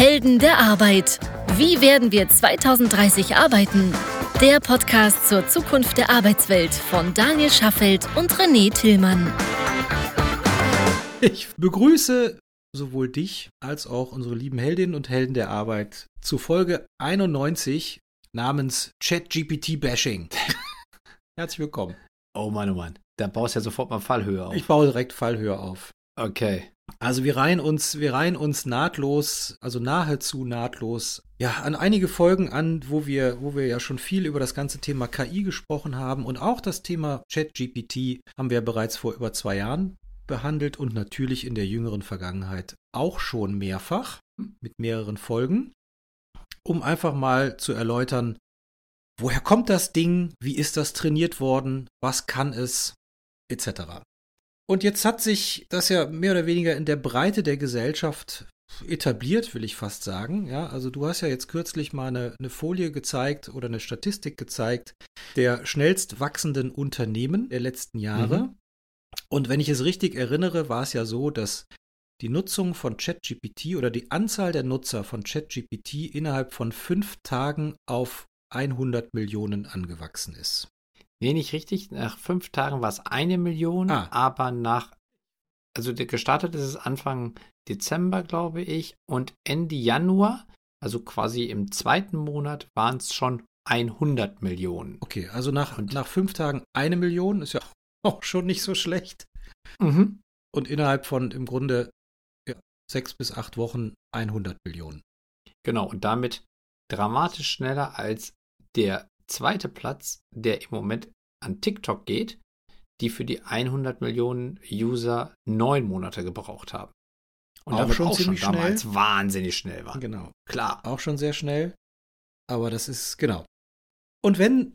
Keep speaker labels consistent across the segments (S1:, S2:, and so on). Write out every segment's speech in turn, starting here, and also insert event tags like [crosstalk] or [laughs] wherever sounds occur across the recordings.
S1: Helden der Arbeit. Wie werden wir 2030 arbeiten? Der Podcast zur Zukunft der Arbeitswelt von Daniel Schaffelt und René Tillmann.
S2: Ich begrüße sowohl dich als auch unsere lieben Heldinnen und Helden der Arbeit zu Folge 91 namens ChatGPT-Bashing. [laughs] Herzlich willkommen.
S3: Oh Mann, oh Mann. Da baust du ja sofort mal Fallhöhe auf.
S2: Ich baue direkt Fallhöhe auf.
S3: Okay.
S2: Also wir reihen uns, wir reihen uns nahtlos, also nahezu nahtlos, ja, an einige Folgen an, wo wir, wo wir ja schon viel über das ganze Thema KI gesprochen haben. Und auch das Thema ChatGPT haben wir bereits vor über zwei Jahren behandelt und natürlich in der jüngeren Vergangenheit auch schon mehrfach mit mehreren Folgen, um einfach mal zu erläutern, woher kommt das Ding, wie ist das trainiert worden, was kann es, etc. Und jetzt hat sich das ja mehr oder weniger in der Breite der Gesellschaft etabliert, will ich fast sagen. Ja, also du hast ja jetzt kürzlich mal eine, eine, Folie gezeigt oder eine Statistik gezeigt der schnellst wachsenden Unternehmen der letzten Jahre. Mhm. Und wenn ich es richtig erinnere, war es ja so, dass die Nutzung von ChatGPT oder die Anzahl der Nutzer von ChatGPT innerhalb von fünf Tagen auf 100 Millionen angewachsen ist.
S3: Nee, nicht richtig. Nach fünf Tagen war es eine Million, ah. aber nach, also gestartet ist es Anfang Dezember, glaube ich, und Ende Januar, also quasi im zweiten Monat, waren es schon 100 Millionen.
S2: Okay, also nach, und nach fünf Tagen eine Million ist ja [laughs] auch schon nicht so schlecht.
S3: Mhm.
S2: Und innerhalb von im Grunde ja, sechs bis acht Wochen 100 Millionen.
S3: Genau, und damit dramatisch schneller als der zweite Platz, der im Moment an TikTok geht, die für die 100 Millionen User neun Monate gebraucht haben.
S2: Und auch schon auch ziemlich schon damals
S3: schnell. wahnsinnig schnell war.
S2: Genau. Klar. Auch schon sehr schnell. Aber das ist, genau. Und wenn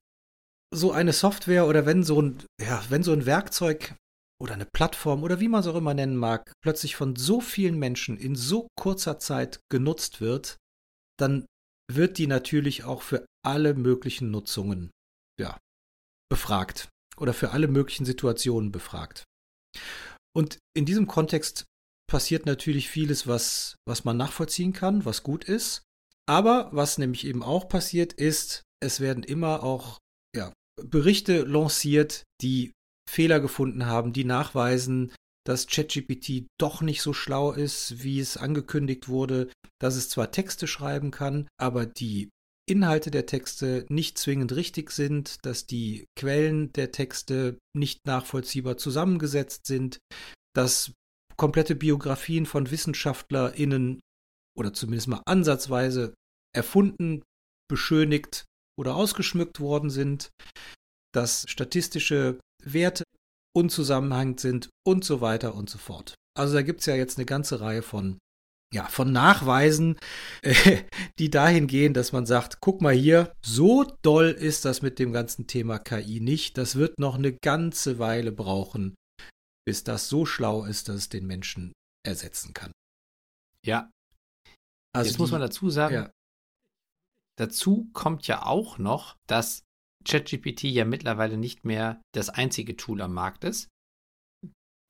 S2: so eine Software oder wenn so ein, ja, wenn so ein Werkzeug oder eine Plattform oder wie man es auch immer nennen mag, plötzlich von so vielen Menschen in so kurzer Zeit genutzt wird, dann wird die natürlich auch für alle möglichen Nutzungen ja, befragt oder für alle möglichen Situationen befragt. Und in diesem Kontext passiert natürlich vieles, was, was man nachvollziehen kann, was gut ist. Aber was nämlich eben auch passiert ist, es werden immer auch ja, Berichte lanciert, die Fehler gefunden haben, die nachweisen, dass ChatGPT doch nicht so schlau ist, wie es angekündigt wurde, dass es zwar Texte schreiben kann, aber die Inhalte der Texte nicht zwingend richtig sind, dass die Quellen der Texte nicht nachvollziehbar zusammengesetzt sind, dass komplette Biografien von WissenschaftlerInnen oder zumindest mal ansatzweise erfunden, beschönigt oder ausgeschmückt worden sind, dass statistische Werte unzusammenhängend sind und so weiter und so fort. Also da gibt es ja jetzt eine ganze Reihe von, ja, von Nachweisen, [laughs] äh, die dahin gehen, dass man sagt, guck mal hier, so doll ist das mit dem ganzen Thema KI nicht. Das wird noch eine ganze Weile brauchen, bis das so schlau ist, dass es den Menschen ersetzen kann.
S3: Ja. Also Jetzt die, muss man dazu sagen, ja. dazu kommt ja auch noch, dass ChatGPT ja mittlerweile nicht mehr das einzige Tool am Markt ist.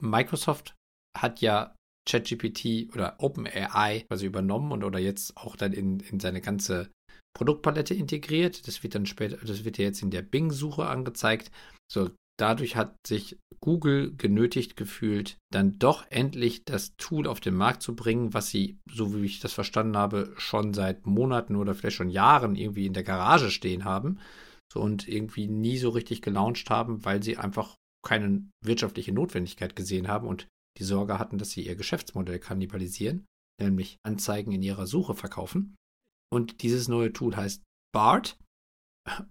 S3: Microsoft hat ja ChatGPT oder OpenAI quasi übernommen und oder jetzt auch dann in, in seine ganze Produktpalette integriert. Das wird dann später, das wird ja jetzt in der Bing-Suche angezeigt. So, dadurch hat sich Google genötigt gefühlt, dann doch endlich das Tool auf den Markt zu bringen, was sie, so wie ich das verstanden habe, schon seit Monaten oder vielleicht schon Jahren irgendwie in der Garage stehen haben so und irgendwie nie so richtig gelauncht haben, weil sie einfach keine wirtschaftliche Notwendigkeit gesehen haben und die Sorge hatten, dass sie ihr Geschäftsmodell kannibalisieren, nämlich Anzeigen in ihrer Suche verkaufen. Und dieses neue Tool heißt BART.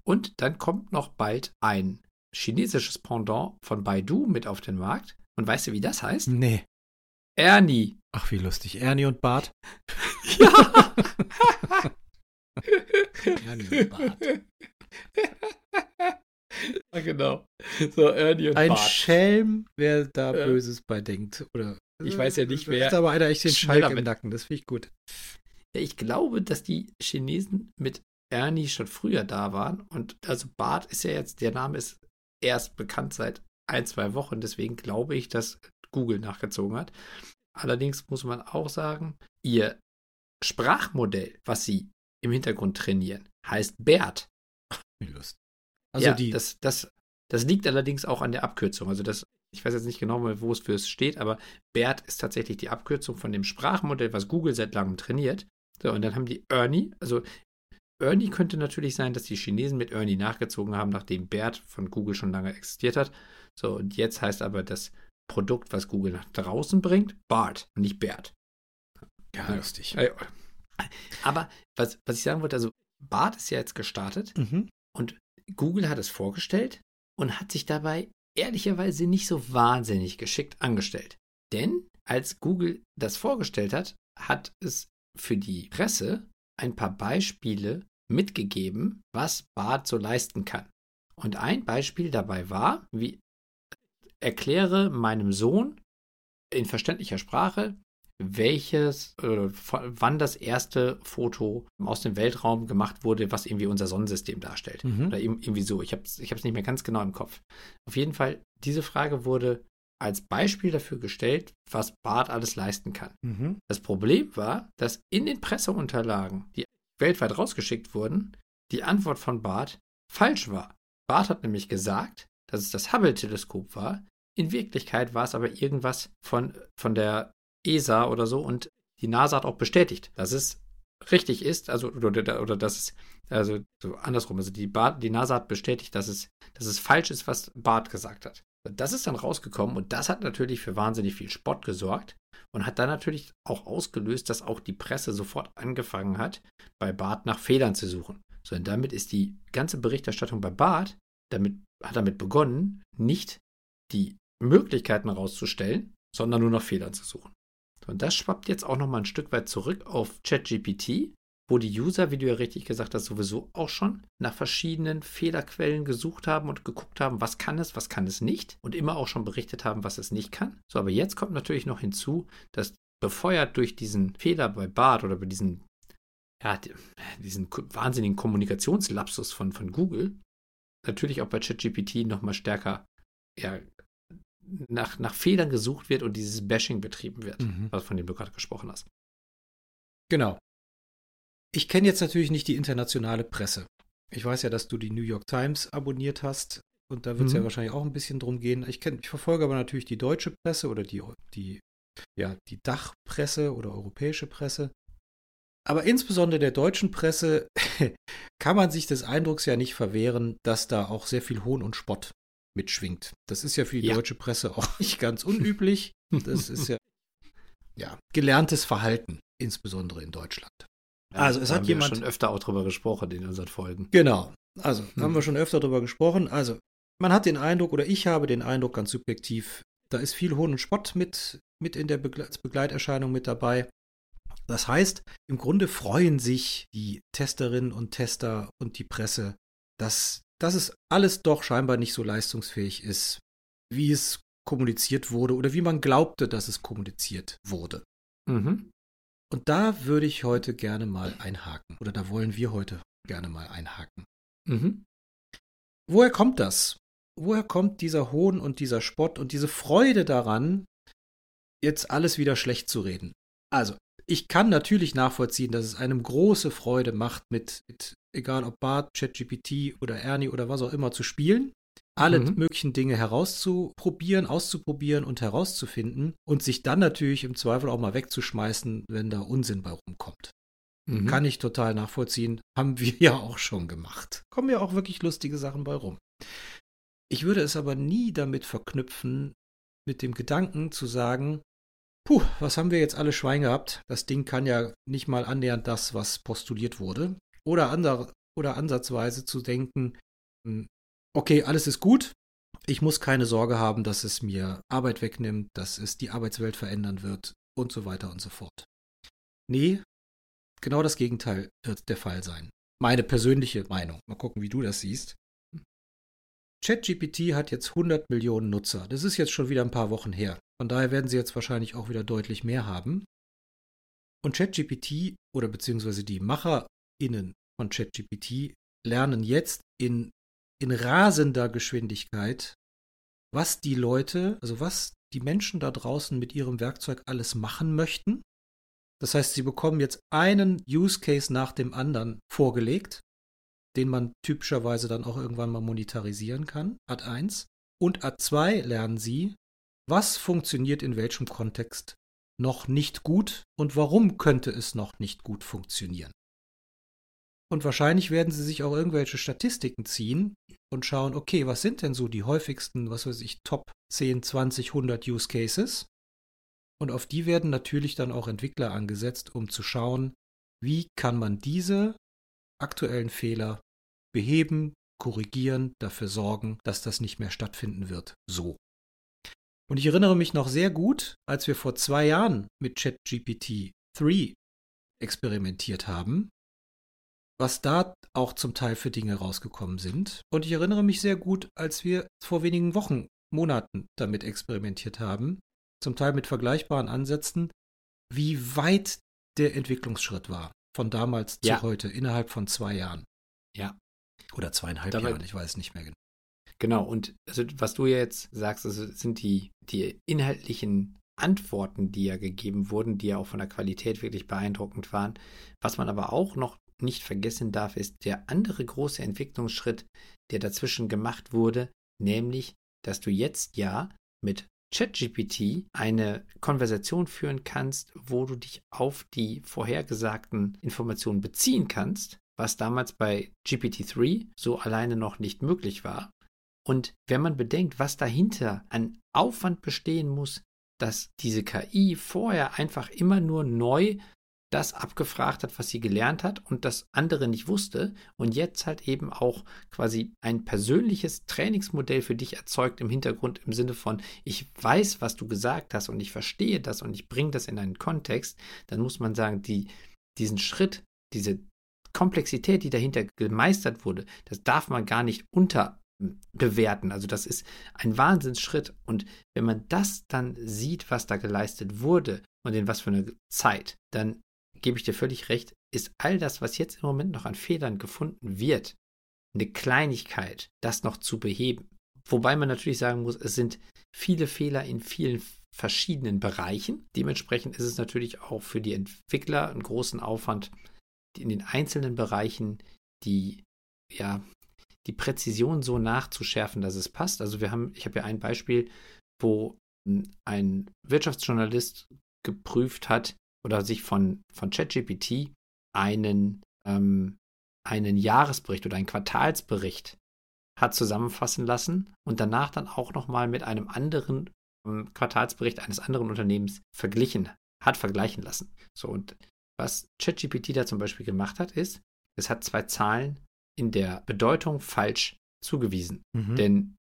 S3: Und dann kommt noch bald ein chinesisches Pendant von Baidu mit auf den Markt. Und weißt du, wie das heißt?
S2: Nee.
S3: Ernie.
S2: Ach, wie lustig. Ernie und Bart. [laughs]
S3: ja. [laughs]
S2: Ernie und Bart. [laughs]
S3: ja, genau. So, Ernie und
S2: Ein
S3: Bart.
S2: Schelm, wer da ja. Böses bei denkt. Oder,
S3: ich weiß ja nicht, wer.
S2: Ist aber einer echt den Schalk im Nacken, das finde ich gut.
S3: Ja, ich glaube, dass die Chinesen mit Ernie schon früher da waren. Und also Bart ist ja jetzt, der Name ist erst bekannt seit ein, zwei Wochen. Deswegen glaube ich, dass Google nachgezogen hat. Allerdings muss man auch sagen, ihr Sprachmodell, was sie im Hintergrund trainieren, heißt BERT.
S2: Lust.
S3: Also ja, die das, das, das liegt allerdings auch an der Abkürzung. Also das, ich weiß jetzt nicht genau, wo es für es steht, aber BERT ist tatsächlich die Abkürzung von dem Sprachmodell, was Google seit langem trainiert. So, und dann haben die Ernie, also Ernie könnte natürlich sein, dass die Chinesen mit Ernie nachgezogen haben, nachdem BERT von Google schon lange existiert hat. So, und jetzt heißt aber das Produkt, was Google nach draußen bringt, BART, nicht BERT.
S2: Ja, lustig.
S3: Aber was, was ich sagen wollte, also BART ist ja jetzt gestartet mhm. Und Google hat es vorgestellt und hat sich dabei ehrlicherweise nicht so wahnsinnig geschickt angestellt. Denn als Google das vorgestellt hat, hat es für die Presse ein paar Beispiele mitgegeben, was BART so leisten kann. Und ein Beispiel dabei war, wie erkläre meinem Sohn in verständlicher Sprache, welches, äh, wann das erste Foto aus dem Weltraum gemacht wurde, was irgendwie unser Sonnensystem darstellt. Mhm. Oder irgendwie so. Ich habe es ich nicht mehr ganz genau im Kopf. Auf jeden Fall, diese Frage wurde als Beispiel dafür gestellt, was BART alles leisten kann. Mhm. Das Problem war, dass in den Presseunterlagen, die weltweit rausgeschickt wurden, die Antwort von BART falsch war. BART hat nämlich gesagt, dass es das Hubble-Teleskop war. In Wirklichkeit war es aber irgendwas von, von der ESA oder so und die NASA hat auch bestätigt, dass es richtig ist, also oder, oder dass es, also so andersrum, also die, Bart, die NASA hat bestätigt, dass es, dass es falsch ist, was Bart gesagt hat. Das ist dann rausgekommen und das hat natürlich für wahnsinnig viel Spott gesorgt und hat dann natürlich auch ausgelöst, dass auch die Presse sofort angefangen hat, bei Bart nach Fehlern zu suchen. So, und damit ist die ganze Berichterstattung bei Bart, damit, hat damit begonnen, nicht die Möglichkeiten rauszustellen, sondern nur nach Fehlern zu suchen. Und das schwappt jetzt auch nochmal ein Stück weit zurück auf ChatGPT, wo die User, wie du ja richtig gesagt hast, sowieso auch schon nach verschiedenen Fehlerquellen gesucht haben und geguckt haben, was kann es, was kann es nicht und immer auch schon berichtet haben, was es nicht kann. So, aber jetzt kommt natürlich noch hinzu, dass befeuert durch diesen Fehler bei Bart oder bei diesen, ja, diesen wahnsinnigen Kommunikationslapsus von, von Google, natürlich auch bei ChatGPT nochmal stärker ja, nach, nach Fehlern gesucht wird und dieses Bashing betrieben wird, mhm. was von dem du gerade gesprochen hast.
S2: Genau. Ich kenne jetzt natürlich nicht die internationale Presse. Ich weiß ja, dass du die New York Times abonniert hast und da wird es mhm. ja wahrscheinlich auch ein bisschen drum gehen. Ich, kenn, ich verfolge aber natürlich die deutsche Presse oder die, die, ja, die Dachpresse oder europäische Presse. Aber insbesondere der deutschen Presse [laughs] kann man sich des Eindrucks ja nicht verwehren, dass da auch sehr viel Hohn und Spott mitschwingt. Das ist ja für die ja. deutsche Presse auch [laughs] nicht ganz unüblich. Das ist ja, ja gelerntes Verhalten, insbesondere in Deutschland.
S3: Ja, also es hat jemand schon öfter auch drüber gesprochen in unseren Folgen.
S2: Genau. Also hm. haben wir schon öfter drüber gesprochen. Also man hat den Eindruck oder ich habe den Eindruck ganz subjektiv, da ist viel Hohn und Spott mit mit in der Begle Begleiterscheinung mit dabei. Das heißt, im Grunde freuen sich die Testerinnen und Tester und die Presse, dass dass es alles doch scheinbar nicht so leistungsfähig ist, wie es kommuniziert wurde oder wie man glaubte, dass es kommuniziert wurde. Mhm. Und da würde ich heute gerne mal einhaken oder da wollen wir heute gerne mal einhaken. Mhm. Woher kommt das? Woher kommt dieser Hohn und dieser Spott und diese Freude daran, jetzt alles wieder schlecht zu reden? Also, ich kann natürlich nachvollziehen, dass es einem große Freude macht, mit, mit egal ob Bart, ChatGPT oder Ernie oder was auch immer, zu spielen. Alle mhm. möglichen Dinge herauszuprobieren, auszuprobieren und herauszufinden und sich dann natürlich im Zweifel auch mal wegzuschmeißen, wenn da Unsinn bei rumkommt. Mhm. Kann ich total nachvollziehen. Haben wir [laughs] ja auch schon gemacht. Kommen ja auch wirklich lustige Sachen bei rum. Ich würde es aber nie damit verknüpfen, mit dem Gedanken zu sagen, Puh, was haben wir jetzt alle Schwein gehabt? Das Ding kann ja nicht mal annähernd das, was postuliert wurde. Oder, ander, oder ansatzweise zu denken, hm, okay, alles ist gut. Ich muss keine Sorge haben, dass es mir Arbeit wegnimmt, dass es die Arbeitswelt verändern wird und so weiter und so fort. Nee, genau das Gegenteil wird der Fall sein. Meine persönliche Meinung. Mal gucken, wie du das siehst. ChatGPT hat jetzt 100 Millionen Nutzer. Das ist jetzt schon wieder ein paar Wochen her. Von daher werden sie jetzt wahrscheinlich auch wieder deutlich mehr haben. Und ChatGPT oder beziehungsweise die MacherInnen von ChatGPT lernen jetzt in, in rasender Geschwindigkeit, was die Leute, also was die Menschen da draußen mit ihrem Werkzeug alles machen möchten Das heißt, sie bekommen jetzt einen Use Case nach dem anderen vorgelegt, den man typischerweise dann auch irgendwann mal monetarisieren kann, Ad 1. Und Ad 2 lernen sie, was funktioniert in welchem Kontext noch nicht gut und warum könnte es noch nicht gut funktionieren. Und wahrscheinlich werden sie sich auch irgendwelche Statistiken ziehen und schauen, okay, was sind denn so die häufigsten, was weiß ich, Top 10, 20, 100 Use Cases? Und auf die werden natürlich dann auch Entwickler angesetzt, um zu schauen, wie kann man diese aktuellen Fehler beheben, korrigieren, dafür sorgen, dass das nicht mehr stattfinden wird. So. Und ich erinnere mich noch sehr gut, als wir vor zwei Jahren mit ChatGPT 3 experimentiert haben, was da auch zum Teil für Dinge rausgekommen sind. Und ich erinnere mich sehr gut, als wir vor wenigen Wochen, Monaten damit experimentiert haben, zum Teil mit vergleichbaren Ansätzen, wie weit der Entwicklungsschritt war von damals ja. zu heute innerhalb von zwei Jahren.
S3: Ja.
S2: Oder zweieinhalb Jahren, ich weiß nicht mehr genau.
S3: Genau, und also, was du jetzt sagst, also sind die, die inhaltlichen Antworten, die ja gegeben wurden, die ja auch von der Qualität wirklich beeindruckend waren. Was man aber auch noch nicht vergessen darf, ist der andere große Entwicklungsschritt, der dazwischen gemacht wurde, nämlich, dass du jetzt ja mit ChatGPT eine Konversation führen kannst, wo du dich auf die vorhergesagten Informationen beziehen kannst, was damals bei GPT-3 so alleine noch nicht möglich war. Und wenn man bedenkt, was dahinter an Aufwand bestehen muss, dass diese KI vorher einfach immer nur neu das abgefragt hat, was sie gelernt hat und das andere nicht wusste und jetzt halt eben auch quasi ein persönliches Trainingsmodell für dich erzeugt im Hintergrund im Sinne von, ich weiß, was du gesagt hast und ich verstehe das und ich bringe das in einen Kontext, dann muss man sagen, die, diesen Schritt, diese Komplexität, die dahinter gemeistert wurde, das darf man gar nicht unterbewerten. Also das ist ein Wahnsinnsschritt. Und wenn man das dann sieht, was da geleistet wurde und in was für eine Zeit, dann gebe ich dir völlig recht, ist all das, was jetzt im Moment noch an Fehlern gefunden wird, eine Kleinigkeit, das noch zu beheben. Wobei man natürlich sagen muss, es sind viele Fehler in vielen verschiedenen Bereichen. Dementsprechend ist es natürlich auch für die Entwickler einen großen Aufwand, in den einzelnen Bereichen die, ja, die Präzision so nachzuschärfen, dass es passt. Also wir haben, ich habe ja ein Beispiel, wo ein Wirtschaftsjournalist geprüft hat oder sich von, von ChatGPT einen, ähm, einen Jahresbericht oder einen Quartalsbericht hat zusammenfassen lassen und danach dann auch nochmal mit einem anderen ähm, Quartalsbericht eines anderen Unternehmens verglichen, hat vergleichen lassen. So, und was ChatGPT da zum Beispiel gemacht hat, ist, es hat zwei Zahlen in der Bedeutung falsch zugewiesen. Mhm. Denn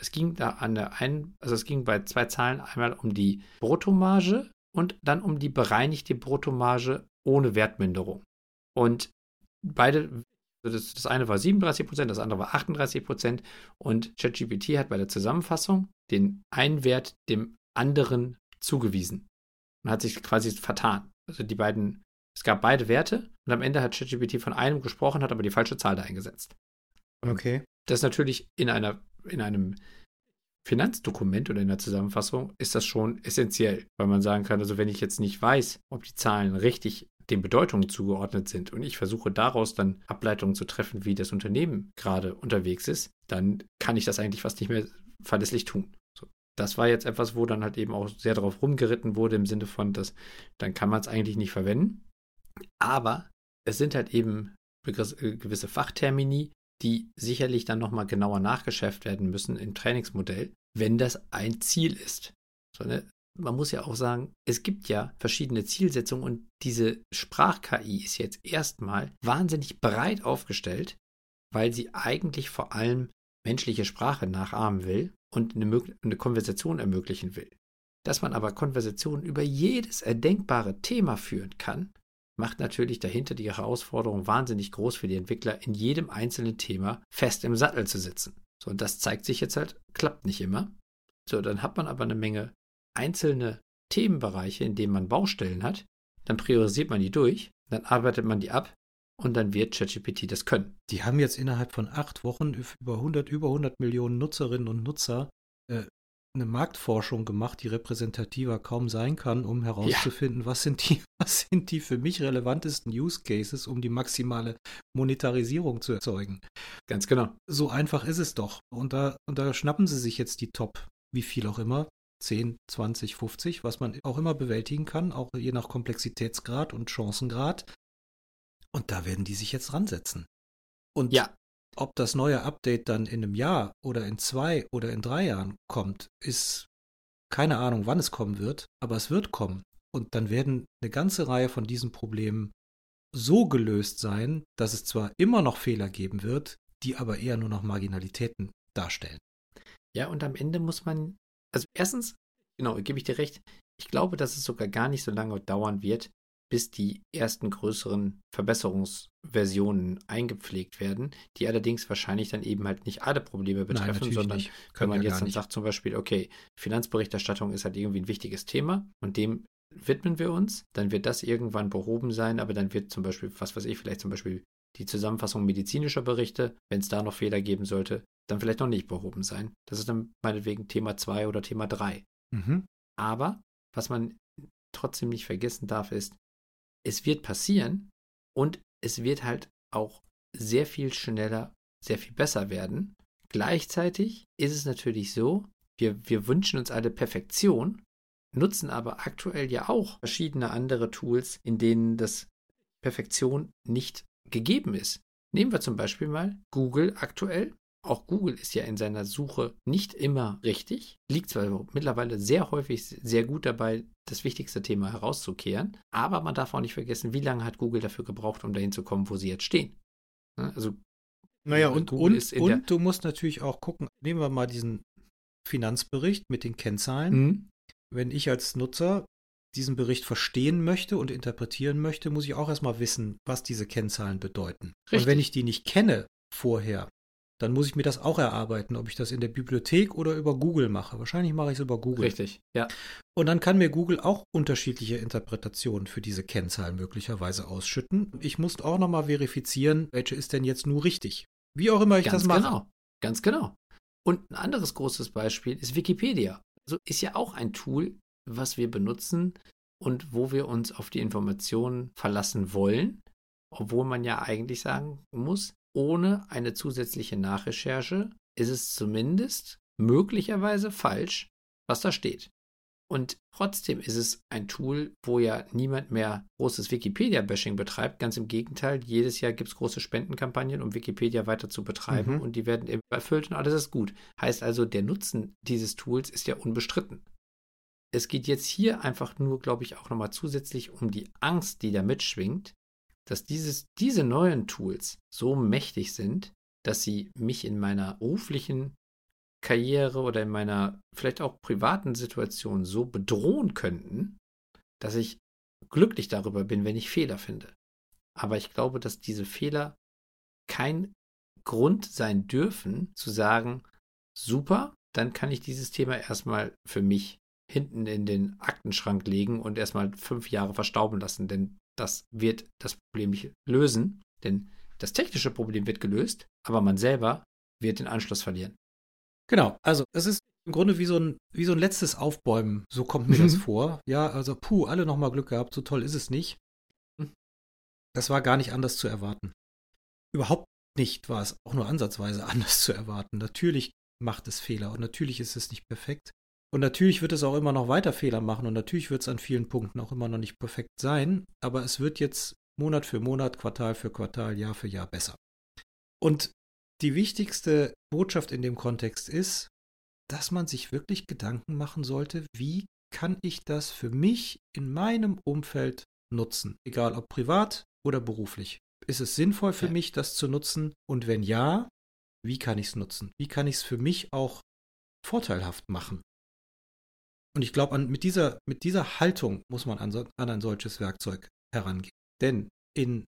S3: es ging da an der einen, also es ging bei zwei Zahlen einmal um die Bruttomarge und dann um die bereinigte Bruttomarge ohne Wertminderung. Und beide, das, das eine war 37 Prozent, das andere war 38 Prozent und ChatGPT hat bei der Zusammenfassung den einen Wert dem anderen zugewiesen und hat sich quasi vertan. Also die beiden, es gab beide Werte und am Ende hat ChatGPT von einem gesprochen, hat aber die falsche Zahl da eingesetzt.
S2: Okay.
S3: Das ist natürlich in einer, in einem Finanzdokument oder in der Zusammenfassung ist das schon essentiell, weil man sagen kann, also wenn ich jetzt nicht weiß, ob die Zahlen richtig den Bedeutungen zugeordnet sind und ich versuche daraus dann Ableitungen zu treffen, wie das Unternehmen gerade unterwegs ist, dann kann ich das eigentlich fast nicht mehr verlässlich tun das war jetzt etwas, wo dann halt eben auch sehr darauf rumgeritten wurde, im Sinne von, dass dann kann man es eigentlich nicht verwenden. Aber es sind halt eben äh, gewisse Fachtermini, die sicherlich dann nochmal genauer nachgeschärft werden müssen im Trainingsmodell, wenn das ein Ziel ist. So, ne? Man muss ja auch sagen, es gibt ja verschiedene Zielsetzungen und diese Sprach-KI ist jetzt erstmal wahnsinnig breit aufgestellt, weil sie eigentlich vor allem menschliche Sprache nachahmen will und eine, eine Konversation ermöglichen will. Dass man aber Konversationen über jedes erdenkbare Thema führen kann, macht natürlich dahinter die Herausforderung wahnsinnig groß für die Entwickler, in jedem einzelnen Thema fest im Sattel zu sitzen. So, und das zeigt sich jetzt halt, klappt nicht immer. So, dann hat man aber eine Menge einzelne Themenbereiche, in denen man Baustellen hat, dann priorisiert man die durch, dann arbeitet man die ab und dann wird ChatGPT das können.
S2: Die haben jetzt innerhalb von acht Wochen über 100, über 100 Millionen Nutzerinnen und Nutzer. Äh, eine Marktforschung gemacht, die repräsentativer kaum sein kann, um herauszufinden, ja. was, sind die, [laughs] was sind die für mich relevantesten Use Cases, um die maximale Monetarisierung zu erzeugen.
S3: Ganz genau.
S2: So einfach ist es doch. Und da, und da schnappen sie sich jetzt die Top, wie viel auch immer, 10, 20, 50, was man auch immer bewältigen kann, auch je nach Komplexitätsgrad und Chancengrad. Und da werden die sich jetzt ransetzen. Und ja. Ob das neue Update dann in einem Jahr oder in zwei oder in drei Jahren kommt, ist keine Ahnung, wann es kommen wird, aber es wird kommen. Und dann werden eine ganze Reihe von diesen Problemen so gelöst sein, dass es zwar immer noch Fehler geben wird, die aber eher nur noch Marginalitäten darstellen.
S3: Ja, und am Ende muss man, also erstens, genau, gebe ich dir recht, ich glaube, dass es sogar gar nicht so lange dauern wird, bis die ersten größeren Verbesserungsversionen eingepflegt werden, die allerdings wahrscheinlich dann eben halt nicht alle Probleme betreffen, Nein, sondern wenn man ja jetzt dann sagt zum Beispiel, okay, Finanzberichterstattung ist halt irgendwie ein wichtiges Thema und dem widmen wir uns, dann wird das irgendwann behoben sein, aber dann wird zum Beispiel, was weiß ich, vielleicht zum Beispiel die Zusammenfassung medizinischer Berichte, wenn es da noch Fehler geben sollte, dann vielleicht noch nicht behoben sein. Das ist dann meinetwegen Thema 2 oder Thema 3. Mhm. Aber was man trotzdem nicht vergessen darf, ist, es wird passieren und es wird halt auch sehr viel schneller, sehr viel besser werden. Gleichzeitig ist es natürlich so, wir, wir wünschen uns alle Perfektion, nutzen aber aktuell ja auch verschiedene andere Tools, in denen das Perfektion nicht gegeben ist. Nehmen wir zum Beispiel mal Google aktuell. Auch Google ist ja in seiner Suche nicht immer richtig, liegt zwar mittlerweile sehr häufig sehr gut dabei, das wichtigste Thema herauszukehren, aber man darf auch nicht vergessen, wie lange hat Google dafür gebraucht, um dahin zu kommen, wo sie jetzt stehen.
S2: Ne, also naja, und, und, und du musst natürlich auch gucken, nehmen wir mal diesen Finanzbericht mit den Kennzahlen. Mhm. Wenn ich als Nutzer diesen Bericht verstehen möchte und interpretieren möchte, muss ich auch erstmal wissen, was diese Kennzahlen bedeuten. Richtig. Und wenn ich die nicht kenne vorher, dann muss ich mir das auch erarbeiten, ob ich das in der Bibliothek oder über Google mache. Wahrscheinlich mache ich es über Google.
S3: Richtig, ja.
S2: Und dann kann mir Google auch unterschiedliche Interpretationen für diese Kennzahlen möglicherweise ausschütten. Ich muss auch nochmal verifizieren, welche ist denn jetzt nur richtig. Wie auch immer ich Ganz das mache.
S3: Genau, ganz genau. Und ein anderes großes Beispiel ist Wikipedia. Also ist ja auch ein Tool, was wir benutzen und wo wir uns auf die Informationen verlassen wollen, obwohl man ja eigentlich sagen muss, ohne eine zusätzliche Nachrecherche ist es zumindest möglicherweise falsch, was da steht. Und trotzdem ist es ein Tool, wo ja niemand mehr großes Wikipedia-Bashing betreibt. Ganz im Gegenteil, jedes Jahr gibt es große Spendenkampagnen, um Wikipedia weiter zu betreiben mhm. und die werden eben erfüllt und alles ist gut. Heißt also, der Nutzen dieses Tools ist ja unbestritten. Es geht jetzt hier einfach nur, glaube ich, auch nochmal zusätzlich um die Angst, die da mitschwingt, dass dieses, diese neuen Tools so mächtig sind, dass sie mich in meiner beruflichen Karriere oder in meiner vielleicht auch privaten Situation so bedrohen könnten, dass ich glücklich darüber bin, wenn ich Fehler finde. Aber ich glaube, dass diese Fehler kein Grund sein dürfen, zu sagen, super, dann kann ich dieses Thema erstmal für mich hinten in den Aktenschrank legen und erstmal fünf Jahre verstauben lassen, denn das wird das Problem nicht lösen, denn das technische Problem wird gelöst, aber man selber wird den Anschluss verlieren.
S2: Genau, also es ist im Grunde wie so ein, wie so ein letztes Aufbäumen, so kommt mir das mhm. vor. Ja, also puh, alle nochmal Glück gehabt, so toll ist es nicht. Mhm. Das war gar nicht anders zu erwarten. Überhaupt nicht war es auch nur ansatzweise [laughs] anders zu erwarten. Natürlich macht es Fehler und natürlich ist es nicht perfekt. Und natürlich wird es auch immer noch weiter Fehler machen und natürlich wird es an vielen Punkten auch immer noch nicht perfekt sein, aber es wird jetzt Monat für Monat, Quartal für Quartal, Jahr für Jahr besser. Und die wichtigste Botschaft in dem Kontext ist, dass man sich wirklich Gedanken machen sollte, wie kann ich das für mich in meinem Umfeld nutzen, egal ob privat oder beruflich. Ist es sinnvoll für ja. mich, das zu nutzen? Und wenn ja, wie kann ich es nutzen? Wie kann ich es für mich auch vorteilhaft machen? Und ich glaube, mit dieser, mit dieser Haltung muss man an, so, an ein solches Werkzeug herangehen. Denn in,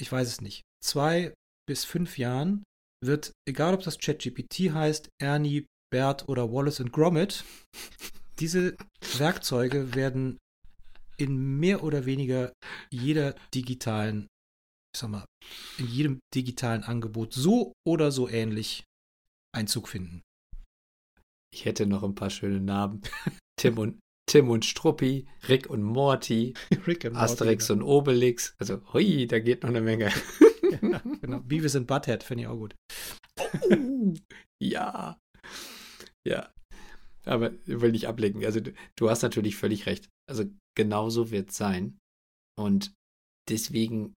S2: ich weiß es nicht, zwei bis fünf Jahren wird, egal ob das ChatGPT heißt, Ernie, Bert oder Wallace und Gromit, [laughs] diese Werkzeuge werden in mehr oder weniger jeder digitalen, ich sag mal, in jedem digitalen Angebot so oder so ähnlich Einzug finden.
S3: Ich hätte noch ein paar schöne Namen. [laughs] Tim und Tim und Struppi, Rick und Morty, [laughs] Rick und Asterix Morty, und Obelix. Also, hui, da geht noch eine Menge. [laughs]
S2: ja, genau. Beavis und Butthead finde ich auch gut.
S3: Oh, ja. Ja. Aber ich will nicht ablenken. Also, du, du hast natürlich völlig recht. Also, genauso wird es sein. Und deswegen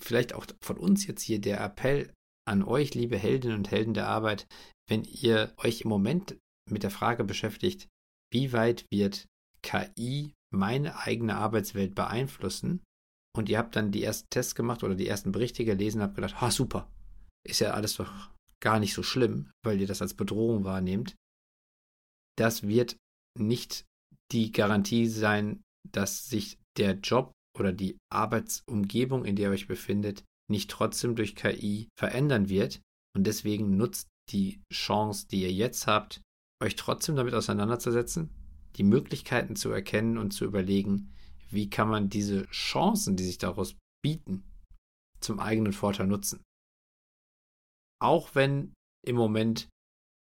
S3: vielleicht auch von uns jetzt hier der Appell an euch, liebe Heldinnen und Helden der Arbeit, wenn ihr euch im Moment mit der Frage beschäftigt, wie weit wird KI meine eigene Arbeitswelt beeinflussen? Und ihr habt dann die ersten Tests gemacht oder die ersten Berichte gelesen und habt gedacht, ha super, ist ja alles doch gar nicht so schlimm, weil ihr das als Bedrohung wahrnehmt. Das wird nicht die Garantie sein, dass sich der Job oder die Arbeitsumgebung, in der ihr euch befindet, nicht trotzdem durch KI verändern wird. Und deswegen nutzt die Chance, die ihr jetzt habt, euch trotzdem damit auseinanderzusetzen, die Möglichkeiten zu erkennen und zu überlegen, wie kann man diese Chancen, die sich daraus bieten, zum eigenen Vorteil nutzen. Auch wenn im Moment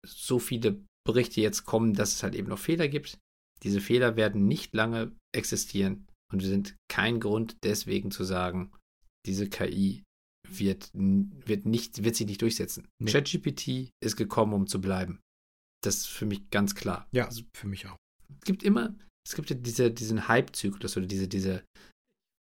S3: so viele Berichte jetzt kommen, dass es halt eben noch Fehler gibt, diese Fehler werden nicht lange existieren und wir sind kein Grund deswegen zu sagen, diese KI wird, wird, nicht, wird sich nicht durchsetzen. Nee. ChatGPT ist gekommen, um zu bleiben. Das ist für mich ganz klar.
S2: Ja, also, für mich auch.
S3: Es gibt immer, es gibt ja diese, diesen Hype-Zyklus oder diese, diese,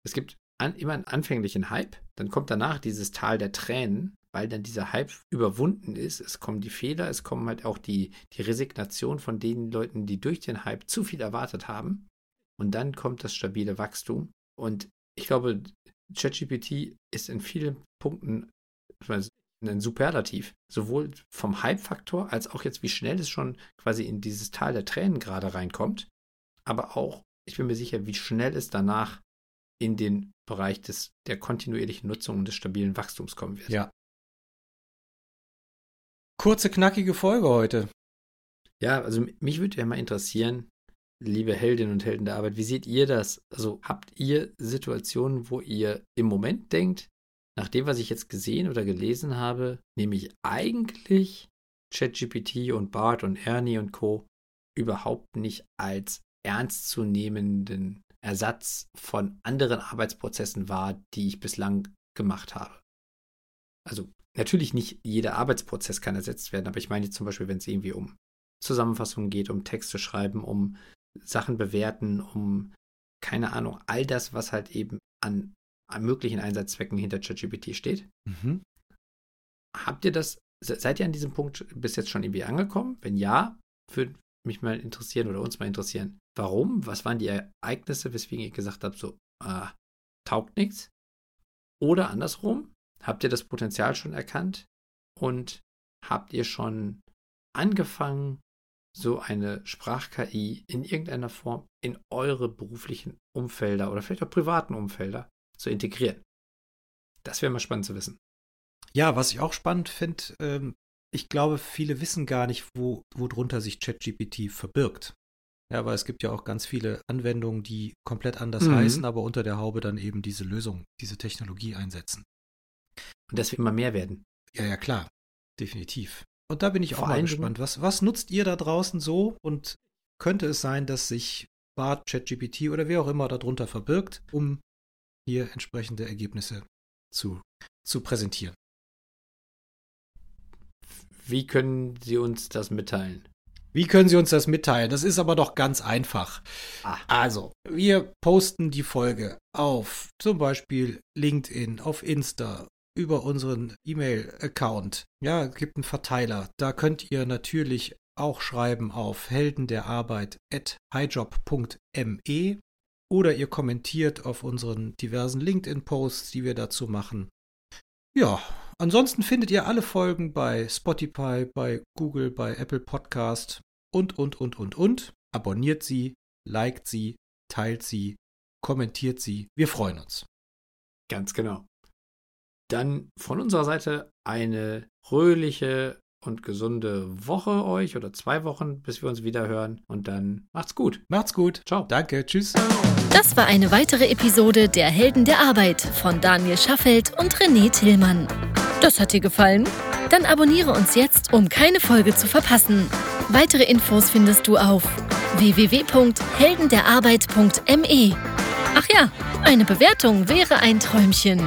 S3: es gibt an, immer einen anfänglichen Hype, dann kommt danach dieses Tal der Tränen, weil dann dieser Hype überwunden ist. Es kommen die Fehler, es kommen halt auch die, die Resignation von den Leuten, die durch den Hype zu viel erwartet haben. Und dann kommt das stabile Wachstum. Und ich glaube, ChatGPT ist in vielen Punkten ein Superlativ. Sowohl vom Hype-Faktor als auch jetzt, wie schnell es schon quasi in dieses Tal der Tränen gerade reinkommt. Aber auch, ich bin mir sicher, wie schnell es danach in den Bereich des, der kontinuierlichen Nutzung und des stabilen Wachstums kommen wird.
S2: Ja. Kurze, knackige Folge heute.
S3: Ja, also mich würde ja mal interessieren, liebe Heldinnen und Helden der Arbeit, wie seht ihr das? Also habt ihr Situationen, wo ihr im Moment denkt, nach dem, was ich jetzt gesehen oder gelesen habe, nehme ich eigentlich ChatGPT und Bart und Ernie und Co. überhaupt nicht als ernstzunehmenden Ersatz von anderen Arbeitsprozessen wahr, die ich bislang gemacht habe. Also natürlich nicht jeder Arbeitsprozess kann ersetzt werden, aber ich meine zum Beispiel, wenn es irgendwie um Zusammenfassungen geht, um Texte schreiben, um Sachen bewerten, um keine Ahnung, all das, was halt eben an, an möglichen Einsatzzwecken hinter ChatGPT steht. Mhm. Habt ihr das, seid ihr an diesem Punkt bis jetzt schon irgendwie angekommen? Wenn ja, würde mich mal interessieren oder uns mal interessieren, warum? Was waren die Ereignisse, weswegen ihr gesagt habt, so, ah, taugt nichts? Oder andersrum, habt ihr das Potenzial schon erkannt und habt ihr schon angefangen, so eine Sprach-KI in irgendeiner Form in eure beruflichen Umfelder oder vielleicht auch privaten Umfelder zu integrieren. Das wäre mal spannend zu wissen.
S2: Ja, was ich auch spannend finde, ähm, ich glaube, viele wissen gar nicht, wo, worunter sich ChatGPT verbirgt. Ja, weil es gibt ja auch ganz viele Anwendungen, die komplett anders mhm. heißen, aber unter der Haube dann eben diese Lösung, diese Technologie einsetzen.
S3: Und das wird immer mehr werden.
S2: Ja, ja, klar. Definitiv. Und da bin ich Vor auch mal gespannt. Was, was nutzt ihr da draußen so? Und könnte es sein, dass sich Bart, ChatGPT oder wer auch immer darunter verbirgt, um hier entsprechende Ergebnisse zu, zu präsentieren?
S3: Wie können Sie uns das mitteilen?
S2: Wie können Sie uns das mitteilen? Das ist aber doch ganz einfach. Ah. Also, wir posten die Folge auf zum Beispiel LinkedIn, auf Insta, über unseren E-Mail-Account. Ja, es gibt einen Verteiler. Da könnt ihr natürlich auch schreiben auf helden der Arbeit at highjob.me oder ihr kommentiert auf unseren diversen LinkedIn-Posts, die wir dazu machen. Ja, ansonsten findet ihr alle Folgen bei Spotify, bei Google, bei Apple Podcast und, und, und, und, und. Abonniert sie, liked sie, teilt sie, kommentiert sie. Wir freuen uns.
S3: Ganz genau. Dann von unserer Seite eine fröhliche und gesunde Woche euch oder zwei Wochen, bis wir uns wieder hören. Und dann macht's gut.
S2: Macht's gut. Ciao. Danke. Tschüss.
S1: Das war eine weitere Episode der Helden der Arbeit von Daniel Schaffelt und René Tillmann. Das hat dir gefallen? Dann abonniere uns jetzt, um keine Folge zu verpassen. Weitere Infos findest du auf www.heldenderarbeit.me. Ach ja, eine Bewertung wäre ein Träumchen.